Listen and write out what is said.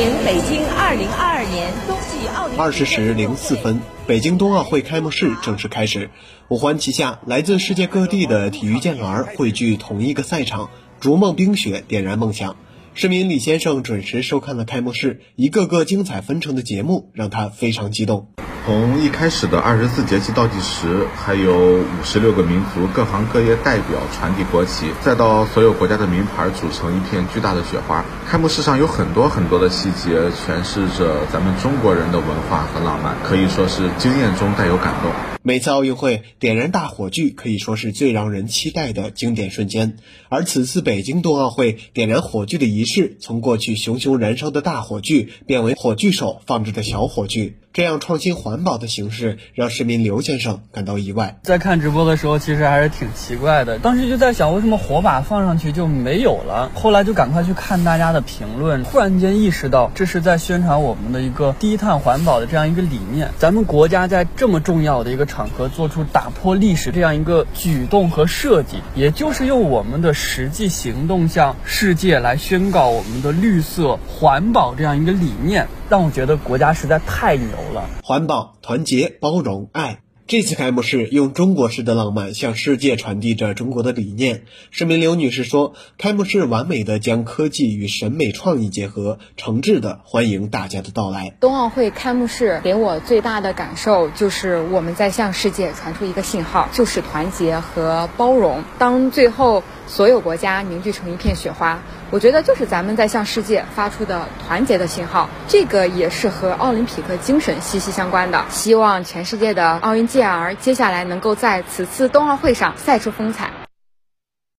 北京二零二二年冬季奥运。二十时零四分，北京冬奥会开幕式正式开始。五环旗下，来自世界各地的体育健儿汇聚同一个赛场，逐梦冰雪，点燃梦想。市民李先生准时收看了开幕式，一个个精彩纷呈的节目让他非常激动。从一开始的二十四节气倒计时，还有五十六个民族各行各业代表传递国旗，再到所有国家的名牌组成一片巨大的雪花。开幕式上有很多很多的细节，诠释着咱们中国人的文化和浪漫，可以说是惊艳中带有感动。每次奥运会点燃大火炬，可以说是最让人期待的经典瞬间。而此次北京冬奥会点燃火炬的仪式，从过去熊熊燃烧的大火炬，变为火炬手放置的小火炬。这样创新环保的形式，让市民刘先生感到意外。在看直播的时候，其实还是挺奇怪的。当时就在想，为什么火把放上去就没有了？后来就赶快去看大家的评论，突然间意识到，这是在宣传我们的一个低碳环保的这样一个理念。咱们国家在这么重要的一个场合做出打破历史这样一个举动和设计，也就是用我们的实际行动向世界来宣告我们的绿色环保这样一个理念。让我觉得国家实在太牛了！环保、团结、包容、爱。这次开幕式用中国式的浪漫向世界传递着中国的理念。市民刘女士说：“开幕式完美的将科技与审美创意结合，诚挚的欢迎大家的到来。”冬奥会开幕式给我最大的感受就是我们在向世界传出一个信号，就是团结和包容。当最后所有国家凝聚成一片雪花。我觉得就是咱们在向世界发出的团结的信号，这个也是和奥林匹克精神息息相关的。希望全世界的奥运健儿接下来能够在此次冬奥会上赛出风采。